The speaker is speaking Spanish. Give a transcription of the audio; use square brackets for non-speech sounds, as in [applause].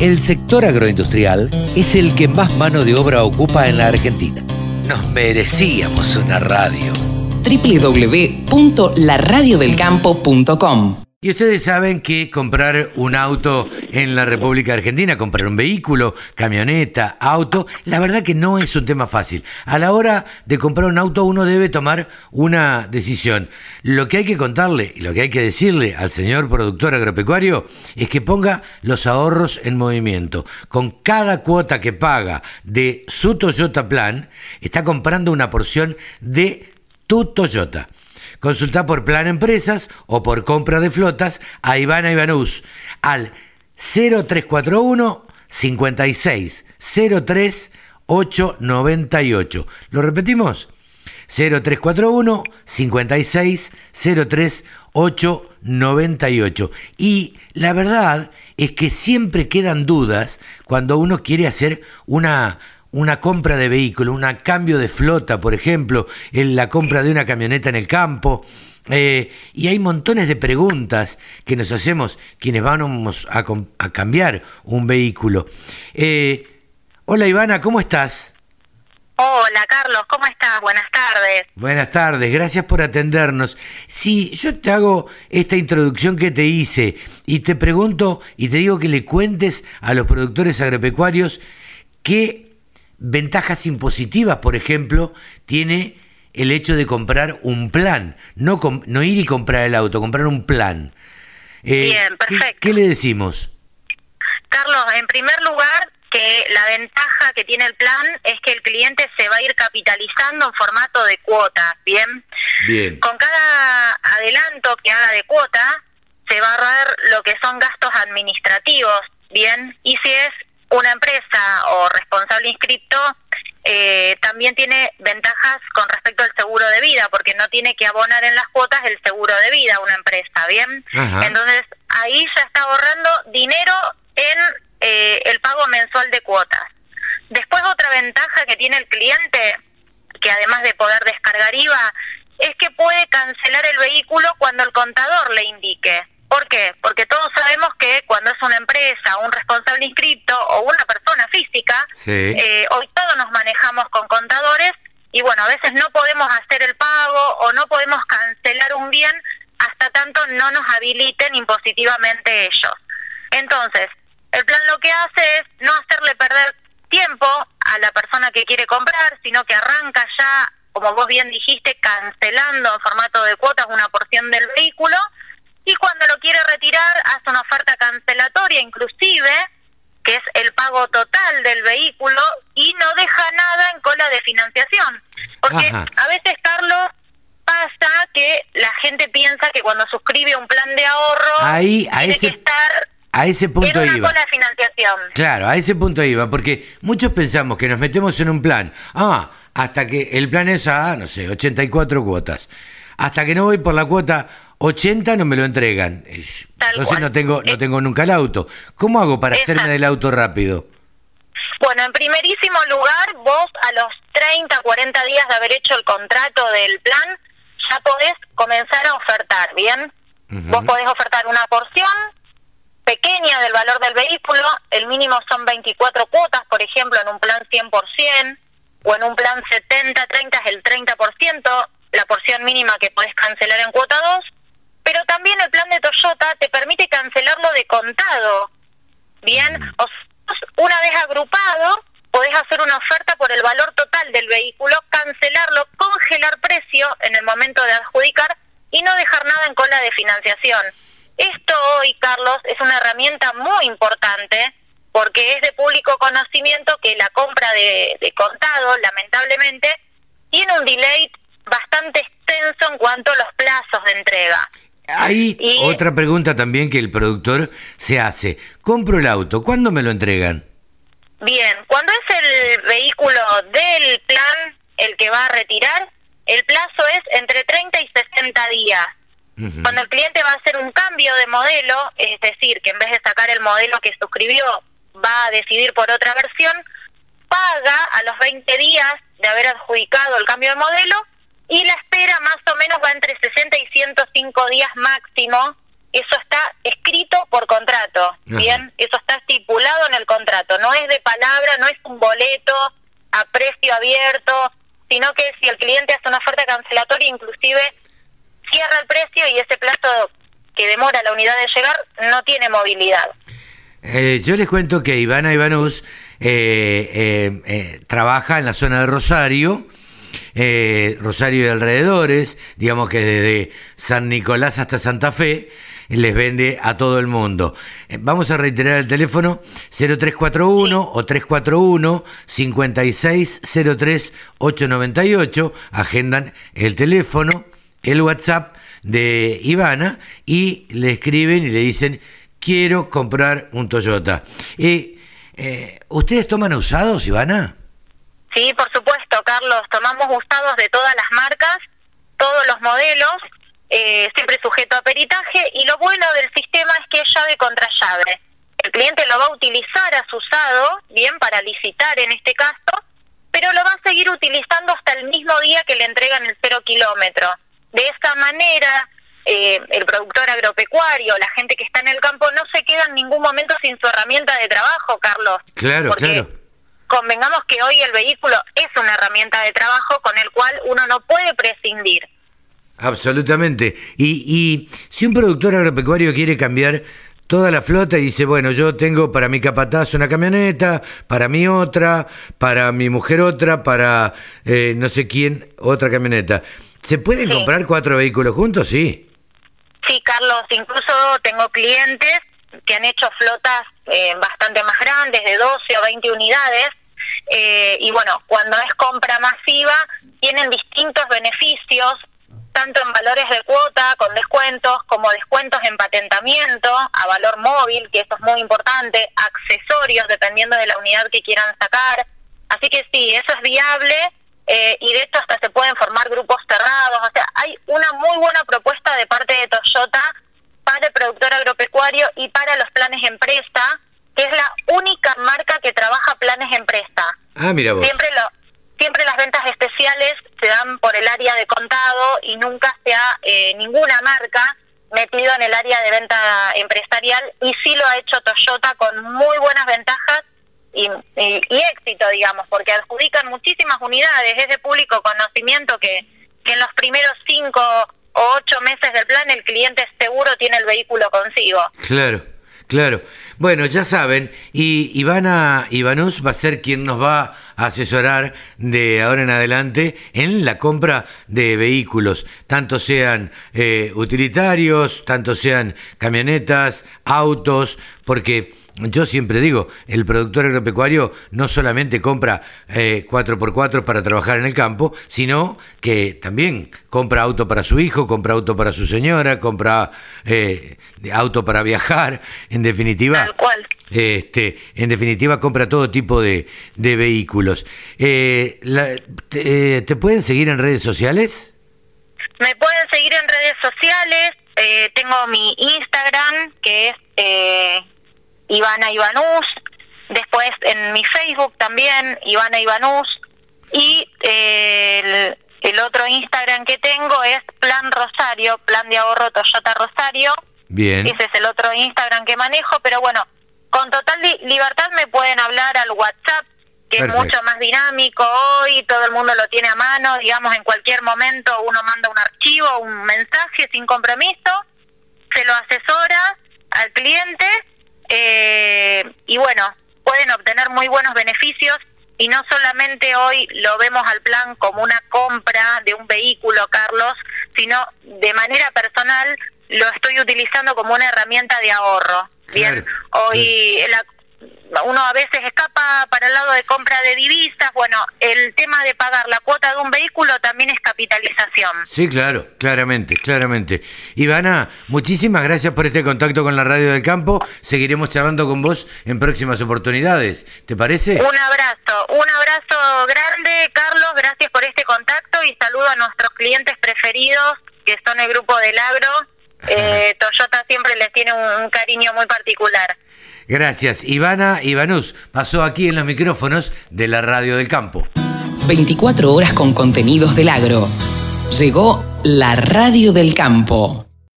el sector agroindustrial es el que más mano de obra ocupa en la Argentina. Nos merecíamos una radio. www.laradiodelcampo.com Y ustedes saben que comprar un auto en la República Argentina, comprar un vehículo, camioneta, auto, la verdad que no es un tema fácil. A la hora de comprar un auto uno debe tomar una decisión. Lo que hay que contarle y lo que hay que decirle al señor productor agropecuario es que ponga los ahorros en movimiento. Con cada cuota que paga de su Toyota Plan, está comprando una porción de tu Toyota. Consulta por Plan Empresas o por compra de flotas a Ivana Ivanús al 0341 56 03 898. ¿Lo repetimos? 0341 56 03 898. Y la verdad es que siempre quedan dudas cuando uno quiere hacer una una compra de vehículo, un cambio de flota, por ejemplo, en la compra de una camioneta en el campo. Eh, y hay montones de preguntas que nos hacemos quienes vamos a, a cambiar un vehículo. Eh, hola Ivana, ¿cómo estás? Hola Carlos, ¿cómo estás? Buenas tardes. Buenas tardes, gracias por atendernos. Si yo te hago esta introducción que te hice y te pregunto y te digo que le cuentes a los productores agropecuarios qué ventajas impositivas, por ejemplo, tiene el hecho de comprar un plan, no, no ir y comprar el auto, comprar un plan. Eh, Bien, perfecto. ¿qué, le decimos? Carlos, en primer lugar, que la ventaja que tiene el plan es que el cliente se va a ir capitalizando en formato de cuota, ¿bien? Bien. Con cada adelanto que haga de cuota, se va a ahorrar lo que son gastos administrativos, ¿bien? Y si es una empresa o responsable inscripto eh, también tiene ventajas con respecto al seguro de vida, porque no tiene que abonar en las cuotas el seguro de vida una empresa, ¿bien? Entonces, ahí ya está ahorrando dinero en eh, el pago mensual de cuotas. Después, otra ventaja que tiene el cliente, que además de poder descargar IVA, es que puede cancelar el vehículo cuando el contador le indique. ¿Por qué? Porque todos sabemos que cuando es una empresa, un responsable inscrito o una persona física, eh, hoy todos nos manejamos con contadores y bueno, a veces no podemos hacer el pago o no podemos cancelar un bien hasta tanto no nos habiliten impositivamente ellos. Entonces, el plan lo que hace es no hacerle perder tiempo a la persona que quiere comprar, sino que arranca ya, como vos bien dijiste, cancelando en formato de cuotas una porción del vehículo y cuando lo quiere retirar hace una oferta cancelatoria inclusive, que es el pago total del vehículo y no deja nada en cola de financiación. Porque a veces, Carlos, pasa que la gente piensa que cuando suscribe un plan de ahorro Ahí, a tiene ese... que estar a ese punto en iba. Financiación. Claro, a ese punto iba, porque muchos pensamos que nos metemos en un plan. Ah, hasta que el plan es a, no sé, 84 cuotas. Hasta que no voy por la cuota 80 no me lo entregan. Entonces no tengo, no tengo nunca el auto. ¿Cómo hago para hacerme del auto rápido? Bueno, en primerísimo lugar, vos a los 30, 40 días de haber hecho el contrato del plan, ya podés comenzar a ofertar, ¿bien? Vos podés ofertar una porción pequeña del valor del vehículo, el mínimo son 24 cuotas, por ejemplo, en un plan 100%, o en un plan 70-30 es el 30%, la porción mínima que podés cancelar en cuota 2, pero también el plan de Toyota te permite cancelarlo de contado. Bien, mm. o una vez agrupado, podés hacer una oferta por el valor total del vehículo, cancelarlo, congelar precio en el momento de adjudicar y no dejar nada en cola de financiación. Esto hoy, Carlos, es una herramienta muy importante porque es de público conocimiento que la compra de, de contado, lamentablemente, tiene un delay bastante extenso en cuanto a los plazos de entrega. Hay otra pregunta también que el productor se hace. Compro el auto, ¿cuándo me lo entregan? Bien, cuando es el vehículo del plan el que va a retirar, el plazo es entre 30 y 60 días. Cuando el cliente va a hacer un cambio de modelo, es decir, que en vez de sacar el modelo que suscribió, va a decidir por otra versión, paga a los 20 días de haber adjudicado el cambio de modelo y la espera más o menos va entre 60 y 105 días máximo eso está escrito por contrato, ¿bien? Eso está estipulado en el contrato, no es de palabra, no es un boleto a precio abierto, sino que si el cliente hace una oferta cancelatoria, inclusive cierra el precio y ese plazo que demora la unidad de llegar no tiene movilidad. Eh, yo les cuento que Ivana Ivanus eh, eh, eh, trabaja en la zona de Rosario, Rosario y alrededores, digamos que desde San Nicolás hasta Santa Fe, les vende a todo el mundo. Vamos a reiterar el teléfono 0341 o 341 5603 898. Agendan el teléfono, el WhatsApp de Ivana y le escriben y le dicen quiero comprar un Toyota. Eh, ¿Ustedes toman usados, Ivana? Sí, por supuesto, Carlos. Tomamos usados de todas las marcas, todos los modelos eh, siempre sujeto a peritaje y lo bueno del sistema es que es llave contra llave. El cliente lo va a utilizar a su usado, bien, para licitar en este caso, pero lo va a seguir utilizando hasta el mismo día que le entregan el cero kilómetro. De esta manera, eh, el productor agropecuario, la gente que está en el campo, no se queda en ningún momento sin su herramienta de trabajo, Carlos. Claro, claro. Convengamos que hoy el vehículo es una herramienta de trabajo con el cual uno no puede prescindir. Absolutamente. Y, y si un productor agropecuario quiere cambiar toda la flota y dice, bueno, yo tengo para mi capataz una camioneta, para mí otra, para mi mujer otra, para eh, no sé quién otra camioneta. ¿Se pueden comprar cuatro vehículos juntos? Sí. Sí, Carlos, incluso tengo clientes que han hecho flotas eh, bastante más grandes, de 12 o 20 unidades, eh, y bueno, cuando es compra masiva, tienen distintos beneficios tanto en valores de cuota con descuentos como descuentos en patentamiento a valor móvil, que eso es muy importante, accesorios dependiendo de la unidad que quieran sacar. Así que sí, eso es viable eh, y de hecho hasta se pueden formar grupos cerrados. O sea, hay una muy buena propuesta de parte de Toyota para el productor agropecuario y para los planes empresa, que es la única marca que trabaja planes empresa. Ah, mira vos. Siempre lo, siempre las ventas especiales se dan por el área de contado y nunca se ha eh, ninguna marca metido en el área de venta empresarial y sí lo ha hecho Toyota con muy buenas ventajas y, éxito, digamos, porque adjudican muchísimas unidades, es de público conocimiento que, que en los primeros cinco o ocho meses del plan el cliente seguro tiene el vehículo consigo. Claro. Claro. Bueno, ya saben, y Ivana Ivanus va a ser quien nos va a asesorar de ahora en adelante en la compra de vehículos, tanto sean eh, utilitarios, tanto sean camionetas, autos, porque yo siempre digo, el productor agropecuario no solamente compra eh, 4x4 para trabajar en el campo, sino que también compra auto para su hijo, compra auto para su señora, compra eh, auto para viajar, en definitiva. Tal cual. Este, en definitiva, compra todo tipo de, vehículos. Eh, eh, te, pueden seguir en redes sociales? Me pueden seguir en redes sociales. Eh, tengo mi Instagram, que es Ivana Ivanus, después en mi Facebook también, Ivana Ivanus, y eh, el, otro Instagram que tengo es Plan Rosario, Plan de Ahorro Toyota Rosario. Bien. Ese es el otro Instagram que manejo, pero bueno, con total libertad me pueden hablar al WhatsApp, que es mucho más dinámico hoy, todo el mundo lo tiene a mano, digamos, en cualquier momento uno manda un archivo, un mensaje sin compromiso, se lo asesora al cliente eh, y bueno, pueden obtener muy buenos beneficios y no solamente hoy lo vemos al plan como una compra de un vehículo, Carlos, sino de manera personal lo estoy utilizando como una herramienta de ahorro. Bien, hoy la, uno a veces escapa para el lado de compra de divisas. Bueno, el tema de pagar la cuota de un vehículo también es capitalización. Sí, claro, claramente, claramente. Ivana, muchísimas gracias por este contacto con la Radio del Campo. Seguiremos charlando con vos en próximas oportunidades. ¿Te parece? Un abrazo, un abrazo grande, Carlos. Gracias por este contacto y saludo a nuestros clientes preferidos, que son el grupo del agro. [laughs] Eh, Toyota siempre les tiene un cariño muy particular. Gracias. Ivana Ivanus pasó aquí en los micrófonos de la Radio del Campo. 24 horas con contenidos del agro. Llegó la Radio del Campo.